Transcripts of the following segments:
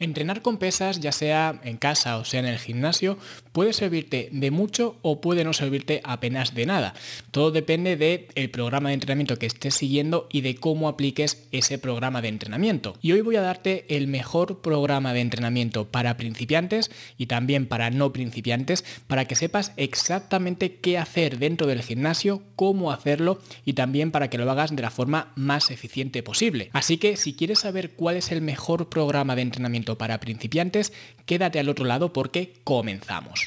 Entrenar con pesas, ya sea en casa o sea en el gimnasio, puede servirte de mucho o puede no servirte apenas de nada. Todo depende del programa de entrenamiento que estés siguiendo y de cómo apliques ese programa de entrenamiento. Y hoy voy a darte el mejor programa de entrenamiento para principiantes y también para no principiantes para que sepas exactamente qué hacer dentro del gimnasio, cómo hacerlo y también para que lo hagas de la forma más eficiente posible. Así que si quieres saber cuál es el mejor programa de entrenamiento para principiantes, quédate al otro lado porque comenzamos.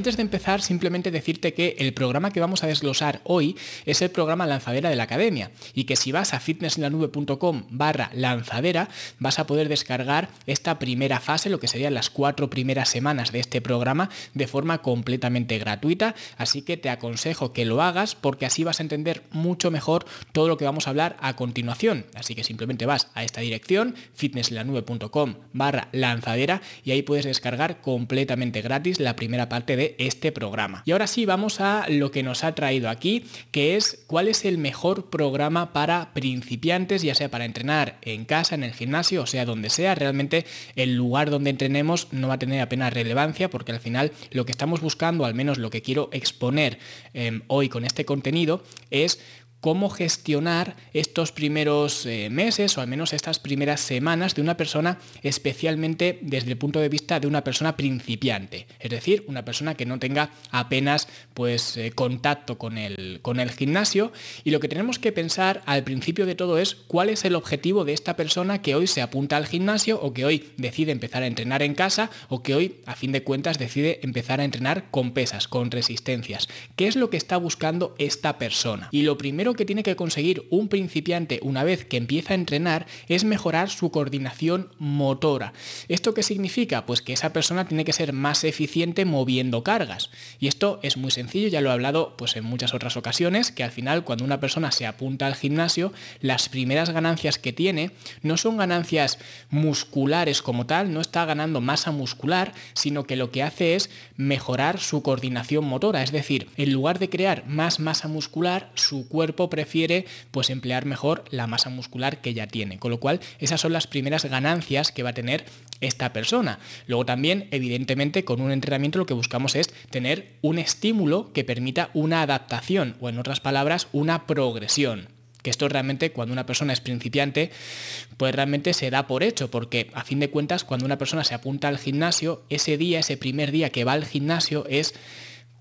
Antes de empezar, simplemente decirte que el programa que vamos a desglosar hoy es el programa Lanzadera de la Academia y que si vas a fitnessenlanube.com barra lanzadera vas a poder descargar esta primera fase, lo que serían las cuatro primeras semanas de este programa de forma completamente gratuita. Así que te aconsejo que lo hagas porque así vas a entender mucho mejor todo lo que vamos a hablar a continuación. Así que simplemente vas a esta dirección, fitnessenlanube.com barra lanzadera y ahí puedes descargar completamente gratis la primera parte de este programa. Y ahora sí, vamos a lo que nos ha traído aquí, que es cuál es el mejor programa para principiantes, ya sea para entrenar en casa, en el gimnasio, o sea, donde sea. Realmente el lugar donde entrenemos no va a tener apenas relevancia porque al final lo que estamos buscando, al menos lo que quiero exponer em, hoy con este contenido, es cómo gestionar estos primeros eh, meses o al menos estas primeras semanas de una persona especialmente desde el punto de vista de una persona principiante, es decir, una persona que no tenga apenas pues eh, contacto con el, con el gimnasio y lo que tenemos que pensar al principio de todo es cuál es el objetivo de esta persona que hoy se apunta al gimnasio o que hoy decide empezar a entrenar en casa o que hoy a fin de cuentas decide empezar a entrenar con pesas, con resistencias. ¿Qué es lo que está buscando esta persona? Y lo primero que tiene que conseguir un principiante una vez que empieza a entrenar es mejorar su coordinación motora. ¿Esto qué significa? Pues que esa persona tiene que ser más eficiente moviendo cargas. Y esto es muy sencillo, ya lo he hablado pues en muchas otras ocasiones, que al final cuando una persona se apunta al gimnasio, las primeras ganancias que tiene no son ganancias musculares como tal, no está ganando masa muscular, sino que lo que hace es mejorar su coordinación motora, es decir, en lugar de crear más masa muscular, su cuerpo prefiere pues emplear mejor la masa muscular que ya tiene. Con lo cual, esas son las primeras ganancias que va a tener esta persona. Luego también, evidentemente, con un entrenamiento lo que buscamos es tener un estímulo que permita una adaptación o en otras palabras, una progresión que esto realmente cuando una persona es principiante, pues realmente se da por hecho, porque a fin de cuentas cuando una persona se apunta al gimnasio, ese día, ese primer día que va al gimnasio es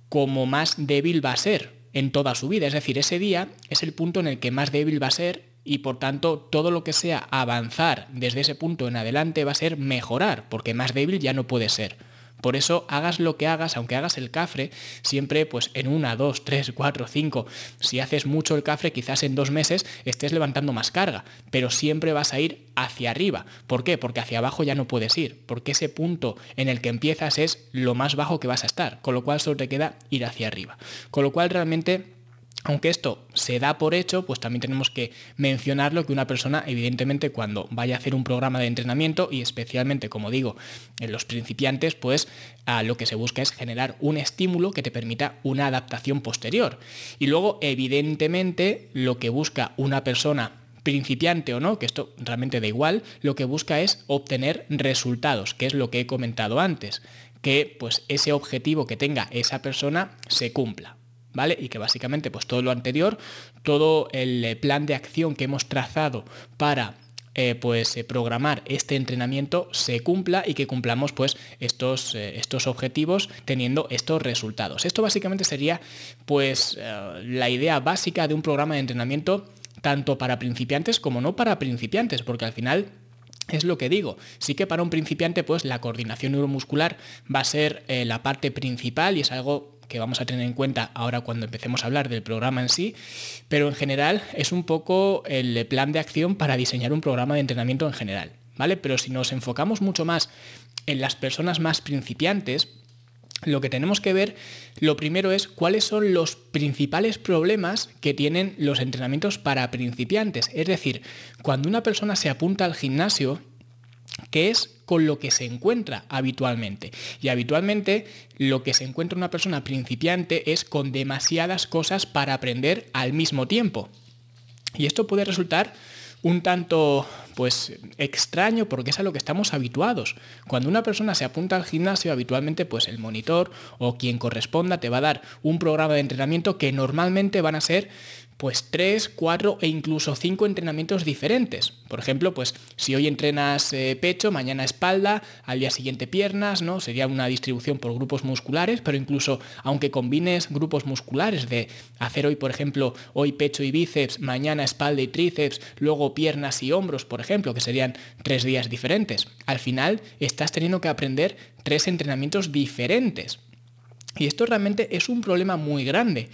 como más débil va a ser, en toda su vida. Es decir, ese día es el punto en el que más débil va a ser y por tanto todo lo que sea avanzar desde ese punto en adelante va a ser mejorar, porque más débil ya no puede ser. Por eso hagas lo que hagas, aunque hagas el cafre, siempre pues en una, dos, tres, cuatro, cinco. Si haces mucho el cafre, quizás en dos meses estés levantando más carga, pero siempre vas a ir hacia arriba. ¿Por qué? Porque hacia abajo ya no puedes ir, porque ese punto en el que empiezas es lo más bajo que vas a estar, con lo cual solo te queda ir hacia arriba. Con lo cual realmente aunque esto se da por hecho, pues también tenemos que mencionarlo que una persona, evidentemente, cuando vaya a hacer un programa de entrenamiento y especialmente, como digo, en los principiantes, pues lo que se busca es generar un estímulo que te permita una adaptación posterior. Y luego, evidentemente, lo que busca una persona principiante o no, que esto realmente da igual, lo que busca es obtener resultados, que es lo que he comentado antes, que pues ese objetivo que tenga esa persona se cumpla. ¿Vale? Y que básicamente pues todo lo anterior, todo el eh, plan de acción que hemos trazado para eh, pues eh, programar este entrenamiento se cumpla y que cumplamos pues estos, estos objetivos teniendo estos resultados. Esto básicamente sería pues la idea básica de un programa de entrenamiento tanto para principiantes como no para principiantes, porque al final es lo que digo, sí que para un principiante pues la coordinación neuromuscular va a ser la parte principal y es algo que vamos a tener en cuenta ahora cuando empecemos a hablar del programa en sí, pero en general es un poco el plan de acción para diseñar un programa de entrenamiento en general, ¿vale? Pero si nos enfocamos mucho más en las personas más principiantes, lo que tenemos que ver, lo primero es cuáles son los principales problemas que tienen los entrenamientos para principiantes. Es decir, cuando una persona se apunta al gimnasio, que es con lo que se encuentra habitualmente. Y habitualmente lo que se encuentra una persona principiante es con demasiadas cosas para aprender al mismo tiempo. Y esto puede resultar un tanto pues extraño porque es a lo que estamos habituados. Cuando una persona se apunta al gimnasio, habitualmente pues el monitor o quien corresponda te va a dar un programa de entrenamiento que normalmente van a ser pues tres, cuatro e incluso cinco entrenamientos diferentes. Por ejemplo, pues si hoy entrenas eh, pecho, mañana espalda, al día siguiente piernas, ¿no? Sería una distribución por grupos musculares, pero incluso aunque combines grupos musculares de hacer hoy, por ejemplo, hoy pecho y bíceps, mañana espalda y tríceps, luego piernas y hombros, por ejemplo, que serían tres días diferentes. Al final estás teniendo que aprender tres entrenamientos diferentes. Y esto realmente es un problema muy grande.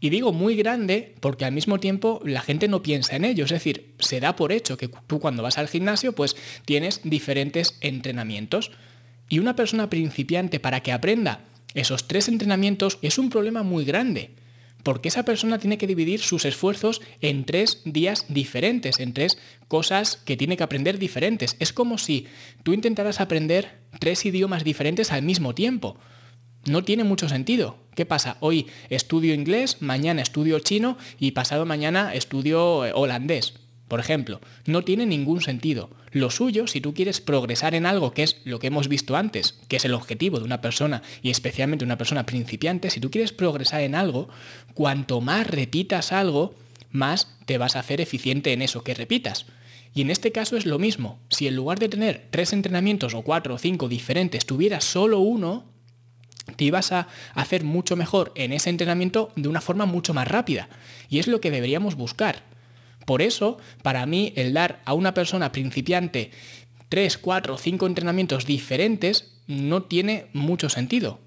Y digo muy grande porque al mismo tiempo la gente no piensa en ello. Es decir, se da por hecho que tú cuando vas al gimnasio pues tienes diferentes entrenamientos. Y una persona principiante para que aprenda esos tres entrenamientos es un problema muy grande. Porque esa persona tiene que dividir sus esfuerzos en tres días diferentes, en tres cosas que tiene que aprender diferentes. Es como si tú intentaras aprender tres idiomas diferentes al mismo tiempo. No tiene mucho sentido. ¿Qué pasa? Hoy estudio inglés, mañana estudio chino y pasado mañana estudio eh, holandés. Por ejemplo, no tiene ningún sentido. Lo suyo, si tú quieres progresar en algo, que es lo que hemos visto antes, que es el objetivo de una persona y especialmente una persona principiante, si tú quieres progresar en algo, cuanto más repitas algo, más te vas a hacer eficiente en eso que repitas. Y en este caso es lo mismo. Si en lugar de tener tres entrenamientos o cuatro o cinco diferentes, tuvieras solo uno, te ibas a hacer mucho mejor en ese entrenamiento de una forma mucho más rápida. Y es lo que deberíamos buscar. Por eso, para mí, el dar a una persona principiante 3, 4, 5 entrenamientos diferentes no tiene mucho sentido.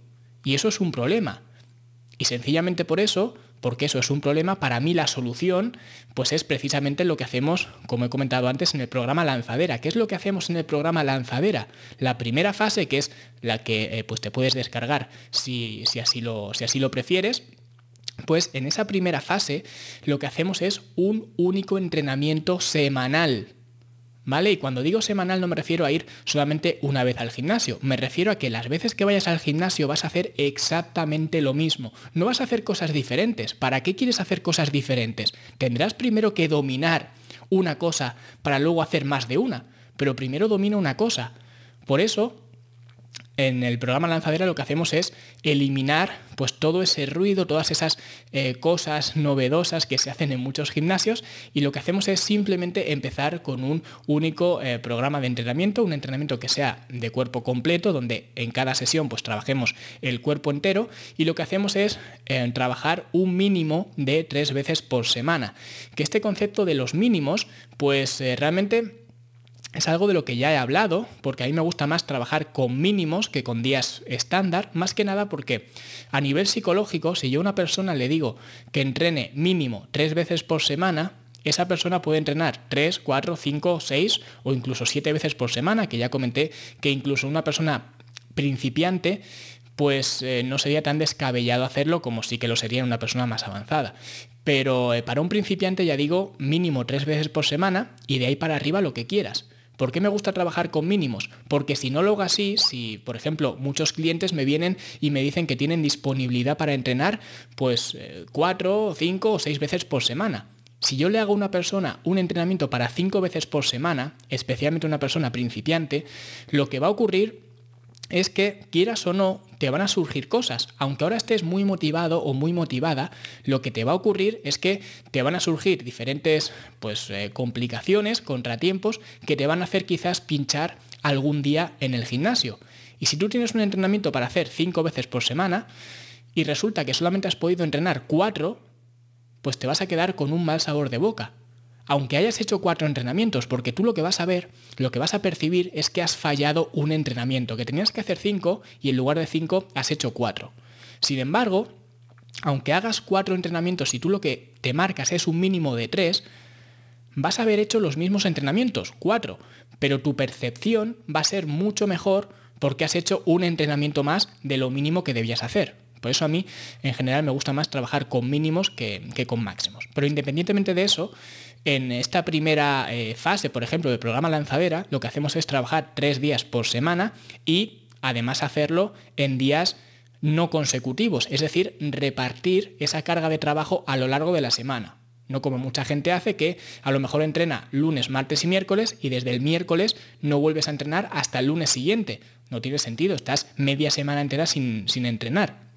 Y eso es un problema. Y sencillamente por eso porque eso es un problema, para mí la solución pues es precisamente lo que hacemos, como he comentado antes, en el programa Lanzadera. ¿Qué es lo que hacemos en el programa Lanzadera? La primera fase, que es la que eh, pues te puedes descargar si, si, así lo, si así lo prefieres, pues en esa primera fase lo que hacemos es un único entrenamiento semanal. ¿Vale? Y cuando digo semanal no me refiero a ir solamente una vez al gimnasio, me refiero a que las veces que vayas al gimnasio vas a hacer exactamente lo mismo, no vas a hacer cosas diferentes. ¿Para qué quieres hacer cosas diferentes? Tendrás primero que dominar una cosa para luego hacer más de una, pero primero domina una cosa. Por eso en el programa Lanzadera lo que hacemos es eliminar pues todo ese ruido, todas esas eh, cosas novedosas que se hacen en muchos gimnasios y lo que hacemos es simplemente empezar con un único eh, programa de entrenamiento, un entrenamiento que sea de cuerpo completo, donde en cada sesión pues trabajemos el cuerpo entero y lo que hacemos es eh, trabajar un mínimo de tres veces por semana. Que este concepto de los mínimos pues realmente es algo de lo que ya he hablado, porque a mí me gusta más trabajar con mínimos que con días estándar, más que nada porque a nivel psicológico, si yo a una persona le digo que entrene mínimo tres veces por semana, esa persona puede entrenar tres, cuatro, cinco, seis o incluso siete veces por semana, que ya comenté que incluso una persona principiante pues eh, no sería tan descabellado hacerlo como sí que lo sería una persona más avanzada. Pero eh, para un principiante ya digo mínimo tres veces por semana y de ahí para arriba lo que quieras. ¿Por qué me gusta trabajar con mínimos? Porque si no lo hago así, si por ejemplo muchos clientes me vienen y me dicen que tienen disponibilidad para entrenar pues eh, cuatro, cinco o seis veces por semana. Si yo le hago a una persona un entrenamiento para cinco veces por semana, especialmente una persona principiante, lo que va a ocurrir es que quieras o no, te van a surgir cosas. Aunque ahora estés muy motivado o muy motivada, lo que te va a ocurrir es que te van a surgir diferentes pues, eh, complicaciones, contratiempos, que te van a hacer quizás pinchar algún día en el gimnasio. Y si tú tienes un entrenamiento para hacer cinco veces por semana y resulta que solamente has podido entrenar cuatro, pues te vas a quedar con un mal sabor de boca aunque hayas hecho cuatro entrenamientos, porque tú lo que vas a ver, lo que vas a percibir es que has fallado un entrenamiento, que tenías que hacer cinco y en lugar de cinco has hecho cuatro. Sin embargo, aunque hagas cuatro entrenamientos y tú lo que te marcas es un mínimo de tres, vas a haber hecho los mismos entrenamientos, cuatro, pero tu percepción va a ser mucho mejor porque has hecho un entrenamiento más de lo mínimo que debías hacer. Por eso a mí, en general, me gusta más trabajar con mínimos que, que con máximos. Pero independientemente de eso, en esta primera eh, fase, por ejemplo, del programa lanzadera, lo que hacemos es trabajar tres días por semana y además hacerlo en días no consecutivos, es decir, repartir esa carga de trabajo a lo largo de la semana. No como mucha gente hace que a lo mejor entrena lunes, martes y miércoles y desde el miércoles no vuelves a entrenar hasta el lunes siguiente. No tiene sentido, estás media semana entera sin, sin entrenar.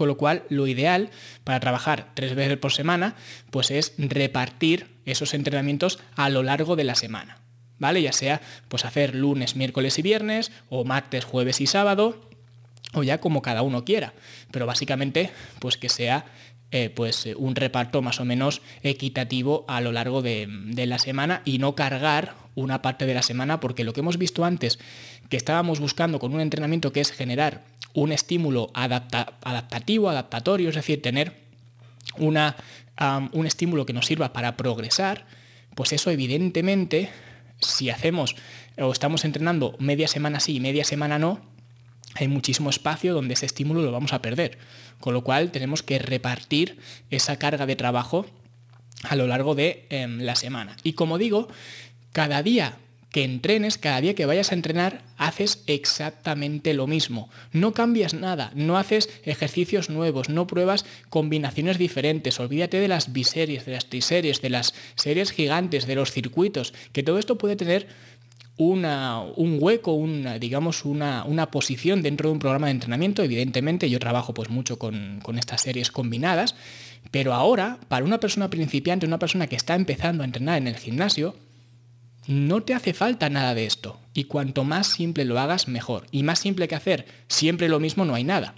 Con lo cual, lo ideal para trabajar tres veces por semana, pues es repartir esos entrenamientos a lo largo de la semana. ¿Vale? Ya sea pues hacer lunes, miércoles y viernes, o martes, jueves y sábado, o ya como cada uno quiera. Pero básicamente, pues que sea eh, pues un reparto más o menos equitativo a lo largo de, la semana y no cargar una parte de la semana, porque lo que hemos visto antes, que estábamos buscando con un entrenamiento que es generar un estímulo adaptativo, adaptatorio, es decir, tener una, un estímulo que nos sirva para progresar, pues eso evidentemente, si hacemos o estamos entrenando media semana sí y media semana no, hay muchísimo espacio donde ese estímulo lo vamos a perder. Con lo cual tenemos que repartir esa carga de trabajo a lo largo de em, la semana. Y como digo, cada día que entrenes, cada día que vayas a entrenar, haces exactamente lo mismo. No cambias nada, no haces ejercicios nuevos, no pruebas combinaciones diferentes. Olvídate de las biseries, de las triseries, de las series gigantes, de los circuitos, que todo esto puede tener un hueco, una, digamos, una, una, posición dentro de un programa de entrenamiento. Evidentemente yo trabajo pues mucho con, con estas series combinadas, pero ahora, para una persona principiante, una persona que está empezando a entrenar en el gimnasio, no te hace falta nada de esto. Y cuanto más simple lo hagas, mejor. Y más simple que hacer siempre lo mismo no hay nada.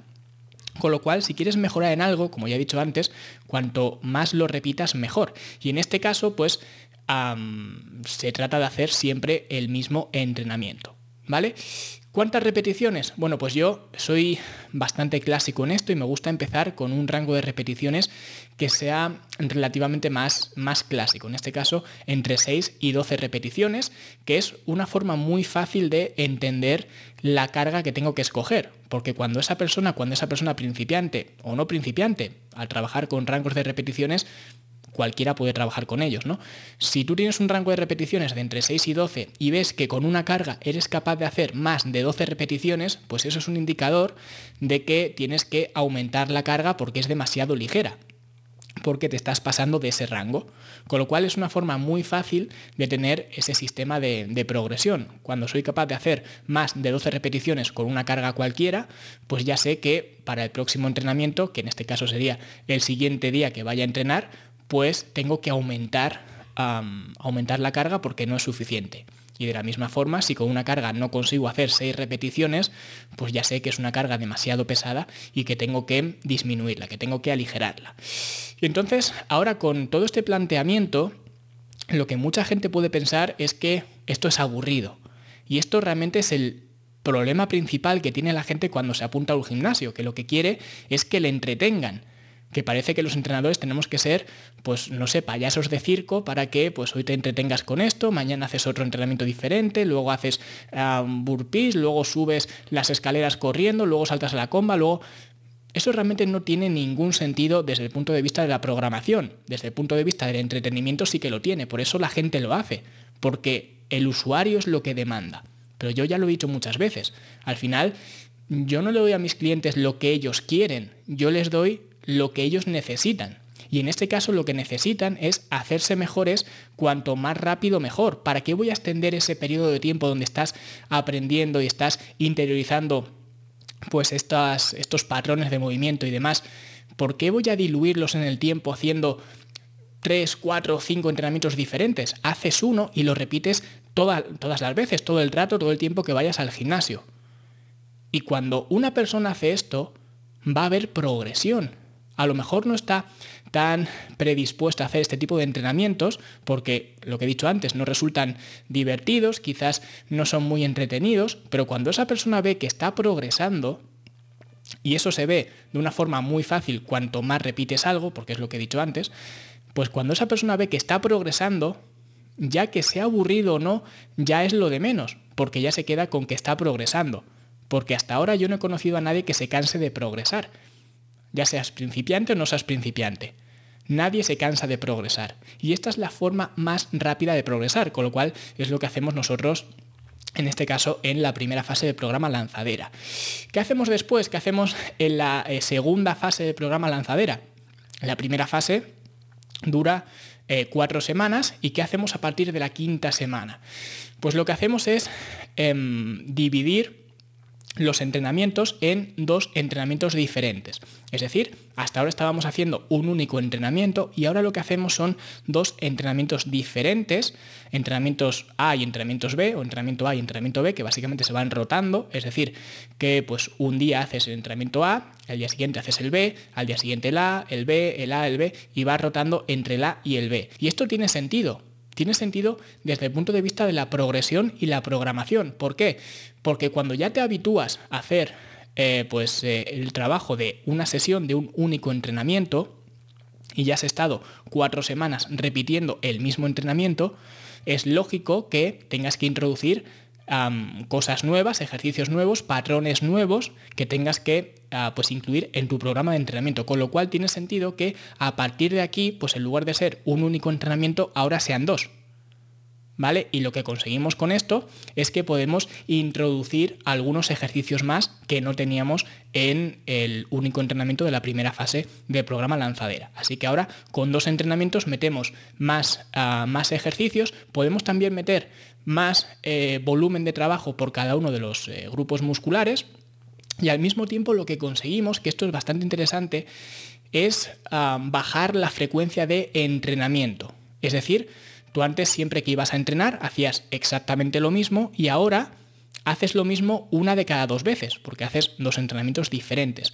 Con lo cual, si quieres mejorar en algo, como ya he dicho antes, cuanto más lo repitas, mejor. Y en este caso, pues se trata de hacer siempre el mismo entrenamiento. ¿Vale? ¿Cuántas repeticiones? Bueno, pues yo soy bastante clásico en esto y me gusta empezar con un rango de repeticiones que sea relativamente más, más clásico. En este caso, entre 6 y 12 repeticiones, que es una forma muy fácil de entender la carga que tengo que escoger. Porque cuando esa persona, cuando esa persona principiante o no principiante, al trabajar con rangos de repeticiones, cualquiera puede trabajar con ellos, ¿no? Si tú tienes un rango de repeticiones de entre 6 y 12 y ves que con una carga eres capaz de hacer más de 12 repeticiones, pues eso es un indicador de que tienes que aumentar la carga porque es demasiado ligera porque te estás pasando de ese rango. Con lo cual es una forma muy fácil de tener ese sistema de, de, progresión. Cuando soy capaz de hacer más de 12 repeticiones con una carga cualquiera, pues ya sé que para el próximo entrenamiento, que en este caso sería el siguiente día que vaya a entrenar, pues tengo que aumentar, aumentar la carga porque no es suficiente. Y de la misma forma, si con una carga no consigo hacer seis repeticiones, pues ya sé que es una carga demasiado pesada y que tengo que disminuirla, que tengo que aligerarla. Y entonces, ahora con todo este planteamiento, lo que mucha gente puede pensar es que esto es aburrido. Y esto realmente es el problema principal que tiene la gente cuando se apunta a un gimnasio, que lo que quiere es que le entretengan que parece que los entrenadores tenemos que ser, pues no sé, payasos de circo para que pues hoy te entretengas con esto, mañana haces otro entrenamiento diferente, luego haces um, burpees, luego subes las escaleras corriendo, luego saltas a la comba, luego... Eso realmente no tiene ningún sentido desde el punto de vista de la programación. Desde el punto de vista del entretenimiento sí que lo tiene. Por eso la gente lo hace. Porque el usuario es lo que demanda. Pero yo ya lo he dicho muchas veces. Al final, yo no le doy a mis clientes lo que ellos quieren. Yo les doy lo que ellos necesitan. Y en este caso lo que necesitan es hacerse mejores cuanto más rápido mejor. ¿Para qué voy a extender ese periodo de tiempo donde estás aprendiendo y estás interiorizando pues estas, estos patrones de movimiento y demás? ¿Por qué voy a diluirlos en el tiempo haciendo 3, 4, 5 entrenamientos diferentes? Haces uno y lo repites todas las veces, todo el rato, todo el tiempo que vayas al gimnasio. Y cuando una persona hace esto, va a haber progresión a lo mejor no está tan predispuesta a hacer este tipo de entrenamientos porque, lo que he dicho antes, no resultan divertidos, quizás no son muy entretenidos, pero cuando esa persona ve que está progresando, y eso se ve de una forma muy fácil cuanto más repites algo, porque es lo que he dicho antes, pues cuando esa persona ve que está progresando, ya que sea aburrido o no, ya es lo de menos, porque ya se queda con que está progresando. Porque hasta ahora yo no he conocido a nadie que se canse de progresar ya seas principiante o no seas principiante. Nadie se cansa de progresar. Y esta es la forma más rápida de progresar, con lo cual es lo que hacemos nosotros en este caso en la primera fase del programa lanzadera. ¿Qué hacemos después? ¿Qué hacemos en la eh, segunda fase del programa lanzadera? La primera fase dura eh, cuatro semanas y ¿qué hacemos a partir de la quinta semana? Pues lo que hacemos es em, dividir los entrenamientos en dos entrenamientos diferentes. Es decir, hasta ahora estábamos haciendo un único entrenamiento y ahora lo que hacemos son dos entrenamientos diferentes, entrenamientos A y entrenamientos B, o entrenamiento A y entrenamiento B, que básicamente se van rotando, es decir, que pues un día haces el entrenamiento A, al día siguiente haces el B, al día siguiente el A, el B, el A, el B, y vas rotando entre el A y el B. Y esto tiene sentido, tiene sentido desde el punto de vista de la progresión y la programación. ¿Por qué? Porque cuando ya te habitúas a hacer eh, pues, eh, el trabajo de una sesión de un único entrenamiento y ya has estado cuatro semanas repitiendo el mismo entrenamiento, es lógico que tengas que introducir cosas nuevas, ejercicios nuevos, patrones nuevos que tengas que ah, pues incluir en tu programa de entrenamiento. Con lo cual tiene sentido que a partir de aquí, pues en lugar de ser un único entrenamiento, ahora sean dos. ¿Vale? Y lo que conseguimos con esto es que podemos introducir algunos ejercicios más que no teníamos en el único entrenamiento de la primera fase del programa lanzadera. Así que ahora con dos entrenamientos metemos más, ah, más ejercicios, podemos también meter más eh, volumen de trabajo por cada uno de los eh, grupos musculares y al mismo tiempo lo que conseguimos, que esto es bastante interesante, es ah, bajar la frecuencia de entrenamiento. Es decir, tú antes siempre que ibas a entrenar hacías exactamente lo mismo y ahora haces lo mismo una de cada dos veces, porque haces dos entrenamientos diferentes.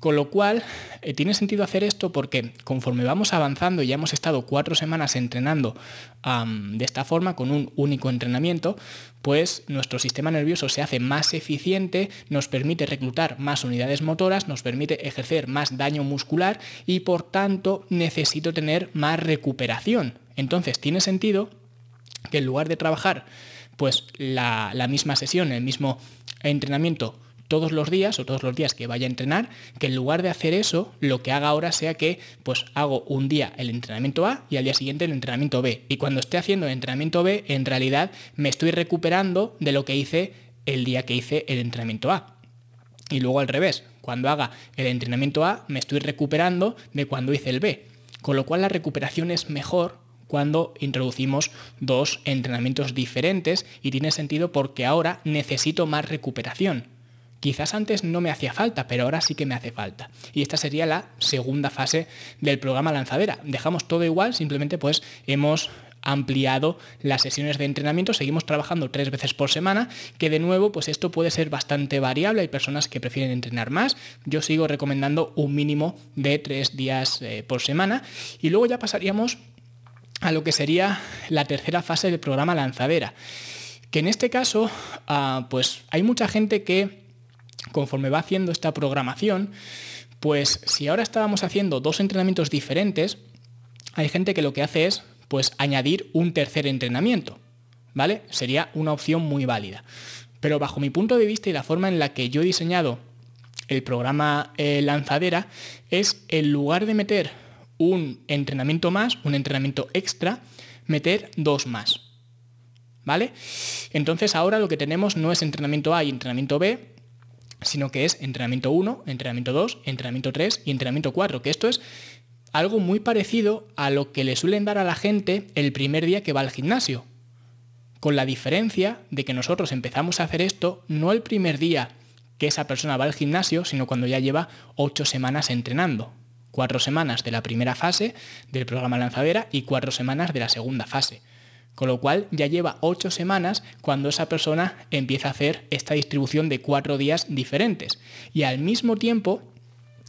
Con lo cual, eh, tiene sentido hacer esto porque conforme vamos avanzando y ya hemos estado cuatro semanas entrenando de esta forma, con un único entrenamiento, pues nuestro sistema nervioso se hace más eficiente, nos permite reclutar más unidades motoras, nos permite ejercer más daño muscular y por tanto necesito tener más recuperación. Entonces, tiene sentido que en lugar de trabajar pues la, misma sesión, el mismo entrenamiento todos los días o todos los días que vaya a entrenar, que en lugar de hacer eso, lo que haga ahora sea que pues hago un día el entrenamiento A y al día siguiente el entrenamiento B. Y cuando esté haciendo el entrenamiento B, en realidad me estoy recuperando de lo que hice el día que hice el entrenamiento A. Y luego al revés, cuando haga el entrenamiento A, me estoy recuperando de cuando hice el B. Con lo cual la recuperación es mejor cuando introducimos dos entrenamientos diferentes y tiene sentido porque ahora necesito más recuperación. Quizás antes no me hacía falta, pero ahora sí que me hace falta. Y esta sería la segunda fase del programa lanzadera. Dejamos todo igual, simplemente pues hemos ampliado las sesiones de entrenamiento, seguimos trabajando tres veces por semana, que de nuevo pues esto puede ser bastante variable, hay personas que prefieren entrenar más, yo sigo recomendando un mínimo de tres días eh, por semana y luego ya pasaríamos a lo que sería la tercera fase del programa lanzadera. Que en este caso, ah, pues hay mucha gente que conforme va haciendo esta programación, pues si ahora estábamos haciendo dos entrenamientos diferentes, hay gente que lo que hace es pues añadir un tercer entrenamiento, ¿vale? Sería una opción muy válida. Pero bajo mi punto de vista y la forma en la que yo he diseñado el programa eh, lanzadera es en lugar de meter un entrenamiento más, un entrenamiento extra, meter dos más. ¿Vale? Entonces ahora lo que tenemos no es entrenamiento A y entrenamiento B, sino que es entrenamiento 1, entrenamiento 2, entrenamiento 3 y entrenamiento 4, que esto es algo muy parecido a lo que le suelen dar a la gente el primer día que va al gimnasio. Con la diferencia de que nosotros empezamos a hacer esto no el primer día que esa persona va al gimnasio, sino cuando ya lleva 8 semanas entrenando cuatro semanas de la primera fase del programa lanzadera y cuatro semanas de la segunda fase. Con lo cual ya lleva ocho semanas cuando esa persona empieza a hacer esta distribución de cuatro días diferentes. Y al mismo tiempo,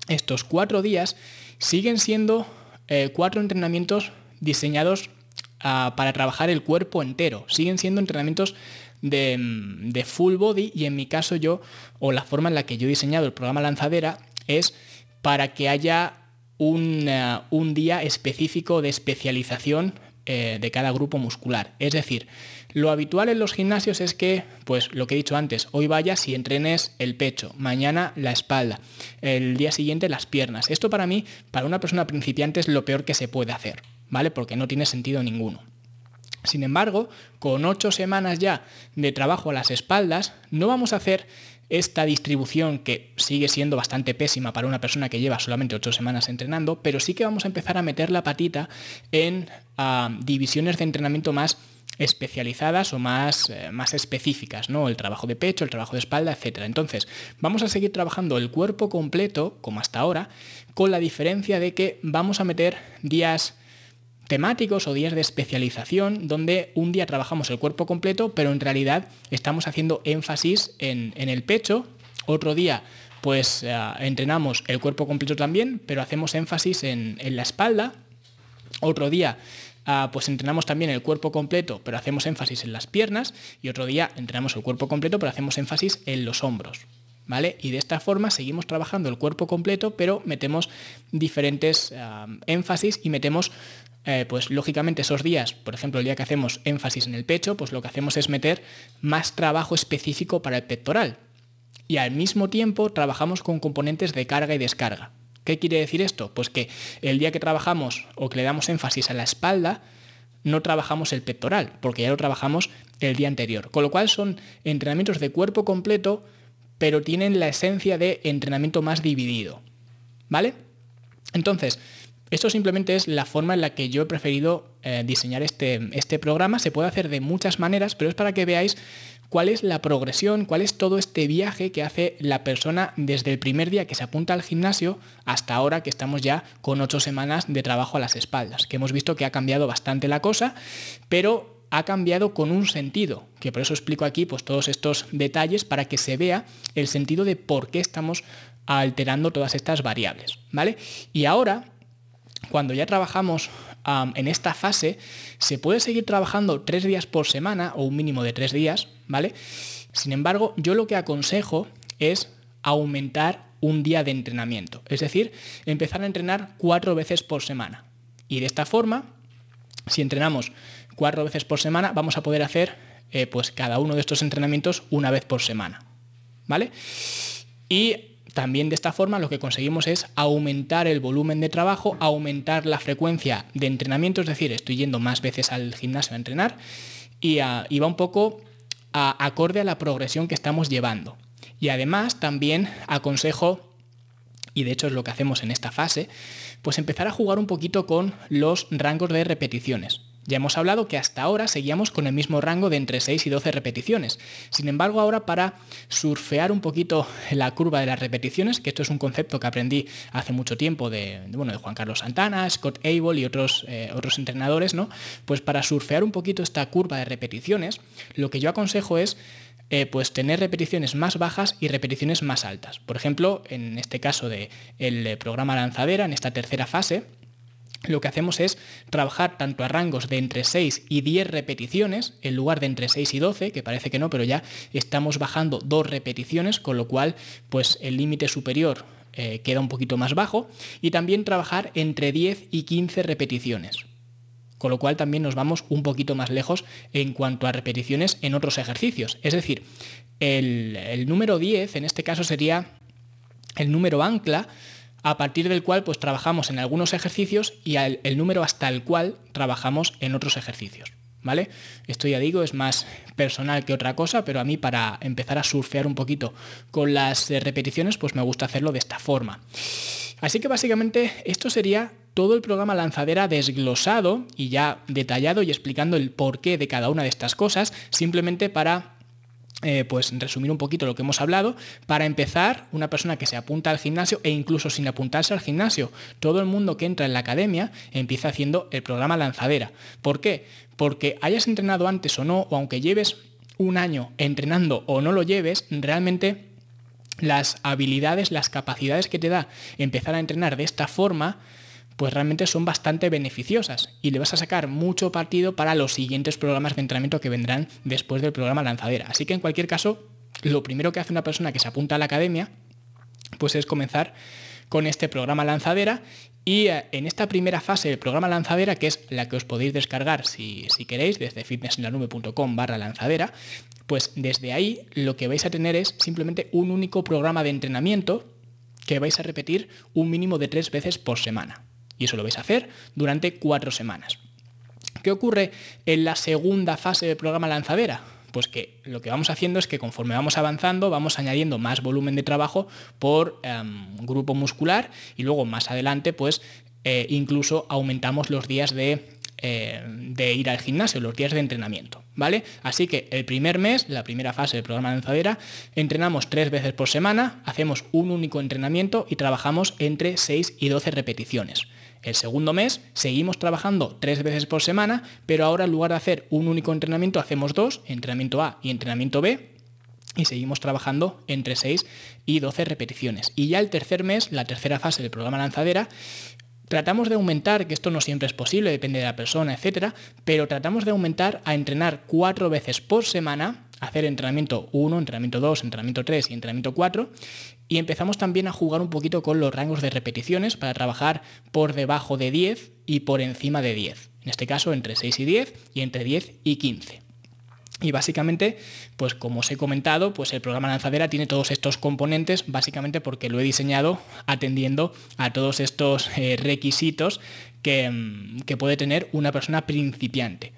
estos cuatro días siguen siendo eh, cuatro entrenamientos diseñados ah, para trabajar el cuerpo entero. Siguen siendo entrenamientos de, de, full body y en mi caso yo, o la forma en la que yo he diseñado el programa lanzadera, es para que haya un, día específico de especialización eh, de cada grupo muscular. Es decir, lo habitual en los gimnasios es que, pues lo que he dicho antes, hoy vayas y entrenes el pecho, mañana la espalda, el día siguiente las piernas. Esto para mí, para una persona principiante, es lo peor que se puede hacer, ¿vale? Porque no tiene sentido ninguno. Sin embargo, con ocho semanas ya de trabajo a las espaldas, no vamos a hacer esta distribución que sigue siendo bastante pésima para una persona que lleva solamente ocho semanas entrenando, pero sí que vamos a empezar a meter la patita en ah, divisiones de entrenamiento más especializadas o más, eh, más específicas, ¿no? El trabajo de pecho, el trabajo de espalda, etc. Entonces, vamos a seguir trabajando el cuerpo completo, como hasta ahora, con la diferencia de que vamos a meter días temáticos o días de especialización donde un día trabajamos el cuerpo completo, pero en realidad estamos haciendo énfasis en, el pecho, otro día pues eh, entrenamos el cuerpo completo también, pero hacemos énfasis en, la espalda, otro día ah, pues entrenamos también el cuerpo completo, pero hacemos énfasis en las piernas, y otro día entrenamos el cuerpo completo, pero hacemos énfasis en los hombros. ¿Vale? Y de esta forma seguimos trabajando el cuerpo completo, pero metemos diferentes ah, énfasis y metemos eh, pues lógicamente esos días, por ejemplo el día que hacemos énfasis en el pecho, pues lo que hacemos es meter más trabajo específico para el pectoral. Y al mismo tiempo trabajamos con componentes de carga y descarga. ¿Qué quiere decir esto? Pues que el día que trabajamos o que le damos énfasis a la espalda, no trabajamos el pectoral, porque ya lo trabajamos el día anterior. Con lo cual son entrenamientos de cuerpo completo, pero tienen la esencia de entrenamiento más dividido. ¿Vale? Entonces, esto simplemente es la forma en la que yo he preferido eh, diseñar este, este programa. Se puede hacer de muchas maneras, pero es para que veáis cuál es la progresión, cuál es todo este viaje que hace la persona desde el primer día que se apunta al gimnasio hasta ahora que estamos ya con ocho semanas de trabajo a las espaldas, que hemos visto que ha cambiado bastante la cosa, pero ha cambiado con un sentido, que por eso explico aquí pues, todos estos detalles para que se vea el sentido de por qué estamos alterando todas estas variables, ¿vale? Y ahora cuando ya trabajamos en esta fase, se puede seguir trabajando tres días por semana o un mínimo de tres días, ¿vale? Sin embargo, yo lo que aconsejo es aumentar un día de entrenamiento, es decir, empezar a entrenar cuatro veces por semana. Y de esta forma, si entrenamos cuatro veces por semana, vamos a poder hacer eh, pues cada uno de estos entrenamientos una vez por semana, ¿vale? Y también de esta forma lo que conseguimos es aumentar el volumen de trabajo, aumentar la frecuencia de entrenamiento, es decir, estoy yendo más veces al gimnasio a entrenar y, va un poco acorde a la progresión que estamos llevando. Y además también aconsejo, y de hecho es lo que hacemos en esta fase, pues empezar a jugar un poquito con los rangos de repeticiones. Ya hemos hablado que hasta ahora seguíamos con el mismo rango de entre 6 y 12 repeticiones. Sin embargo, ahora para surfear un poquito la curva de las repeticiones, que esto es un concepto que aprendí hace mucho tiempo de, bueno, de Juan Carlos Santana, Scott Abel y otros, eh, otros entrenadores, ¿no? Pues para surfear un poquito esta curva de repeticiones, lo que yo aconsejo es eh, pues tener repeticiones más bajas y repeticiones más altas. Por ejemplo, en este caso del el programa lanzadera, en esta tercera fase, lo que hacemos es trabajar tanto a rangos de entre 6 y 10 repeticiones, en lugar de entre 6 y 12, que parece que no, pero ya estamos bajando dos repeticiones, con lo cual pues el límite superior eh, queda un poquito más bajo, y también trabajar entre 10 y 15 repeticiones. Con lo cual también nos vamos un poquito más lejos en cuanto a repeticiones en otros ejercicios. Es decir, el, el número 10 en este caso sería el número ancla a partir del cual pues trabajamos en algunos ejercicios y el, número hasta el cual trabajamos en otros ejercicios. ¿Vale? Esto ya digo, es más personal que otra cosa, pero a mí para empezar a surfear un poquito con las eh, repeticiones, pues me gusta hacerlo de esta forma. Así que básicamente esto sería todo el programa lanzadera desglosado y ya detallado y explicando el porqué de cada una de estas cosas, simplemente para eh, pues resumir un poquito lo que hemos hablado, para empezar, una persona que se apunta al gimnasio e incluso sin apuntarse al gimnasio, todo el mundo que entra en la academia empieza haciendo el programa lanzadera. ¿Por qué? Porque hayas entrenado antes o no, o aunque lleves un año entrenando o no lo lleves, realmente las habilidades, las capacidades que te da empezar a entrenar de esta forma, pues realmente son bastante beneficiosas y le vas a sacar mucho partido para los siguientes programas de entrenamiento que vendrán después del programa lanzadera. Así que en cualquier caso, lo primero que hace una persona que se apunta a la academia, pues es comenzar con este programa lanzadera y eh, en esta primera fase del programa lanzadera, que es la que os podéis descargar si, queréis desde fitnessenlanube.com barra lanzadera, pues desde ahí lo que vais a tener es simplemente un único programa de entrenamiento que vais a repetir un mínimo de tres veces por semana. Y eso lo vais a hacer durante cuatro semanas. ¿Qué ocurre en la segunda fase del programa lanzadera? Pues que lo que vamos haciendo es que conforme vamos avanzando vamos añadiendo más volumen de trabajo por em, grupo muscular y luego más adelante pues eh, incluso aumentamos los días de, eh, de, ir al gimnasio, los días de entrenamiento. ¿Vale? Así que el primer mes, la primera fase del programa lanzadera, entrenamos tres veces por semana, hacemos un único entrenamiento y trabajamos entre 6 y 12 repeticiones. El segundo mes seguimos trabajando tres veces por semana, pero ahora en lugar de hacer un único entrenamiento, hacemos dos, entrenamiento A y entrenamiento B, y seguimos trabajando entre 6 y 12 repeticiones. Y ya el tercer mes, la tercera fase del programa lanzadera, tratamos de aumentar, que esto no siempre es posible, depende de la persona, etcétera, pero tratamos de aumentar a entrenar cuatro veces por semana hacer entrenamiento 1, entrenamiento 2, entrenamiento 3 y entrenamiento 4. Y empezamos también a jugar un poquito con los rangos de repeticiones para trabajar por debajo de 10 y por encima de 10. En este caso entre 6 y 10 y entre 10 y 15. Y básicamente, pues como os he comentado, pues el programa lanzadera tiene todos estos componentes, básicamente porque lo he diseñado atendiendo a todos estos eh, requisitos que, mm, que puede tener una persona principiante.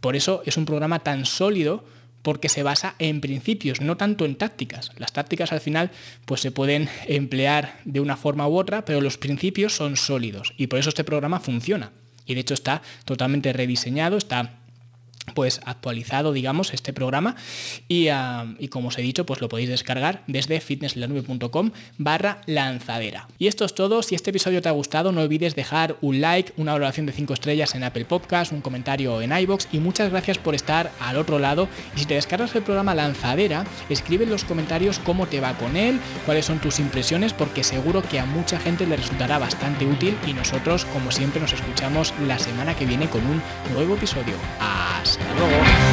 Por eso es un programa tan sólido porque se basa en principios, no tanto en tácticas. Las tácticas al final pues se pueden emplear de una forma u otra, pero los principios son sólidos y por eso este programa funciona. Y de hecho está totalmente rediseñado, está pues actualizado, digamos, este programa ah, y, como os he dicho, pues lo podéis descargar desde fitnesslanube.com barra lanzadera. Y esto es todo, si este episodio te ha gustado no olvides dejar un like, una valoración de 5 estrellas en Apple Podcast, un comentario en iBox y muchas gracias por estar al otro lado y si te descargas el programa Lanzadera, escribe en los comentarios cómo te va con él, cuáles son tus impresiones porque seguro que a mucha gente le resultará bastante útil y nosotros como siempre nos escuchamos la semana que viene con un nuevo episodio. 哦